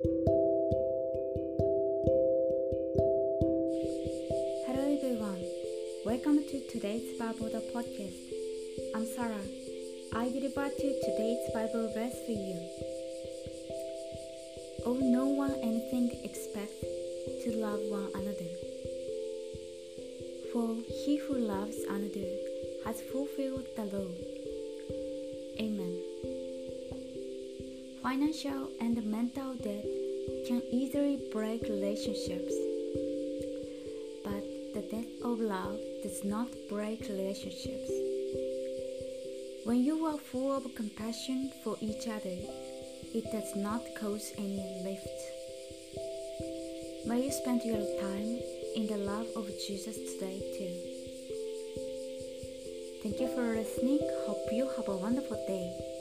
Hello everyone, welcome to today's Bible podcast. I'm Sarah. I deliver to today's Bible verse for you. Oh, no one anything expect to love one another. For he who loves another has fulfilled the law. Financial and mental debt can easily break relationships. But the death of love does not break relationships. When you are full of compassion for each other, it does not cause any lift. May you spend your time in the love of Jesus today too. Thank you for listening. Hope you have a wonderful day.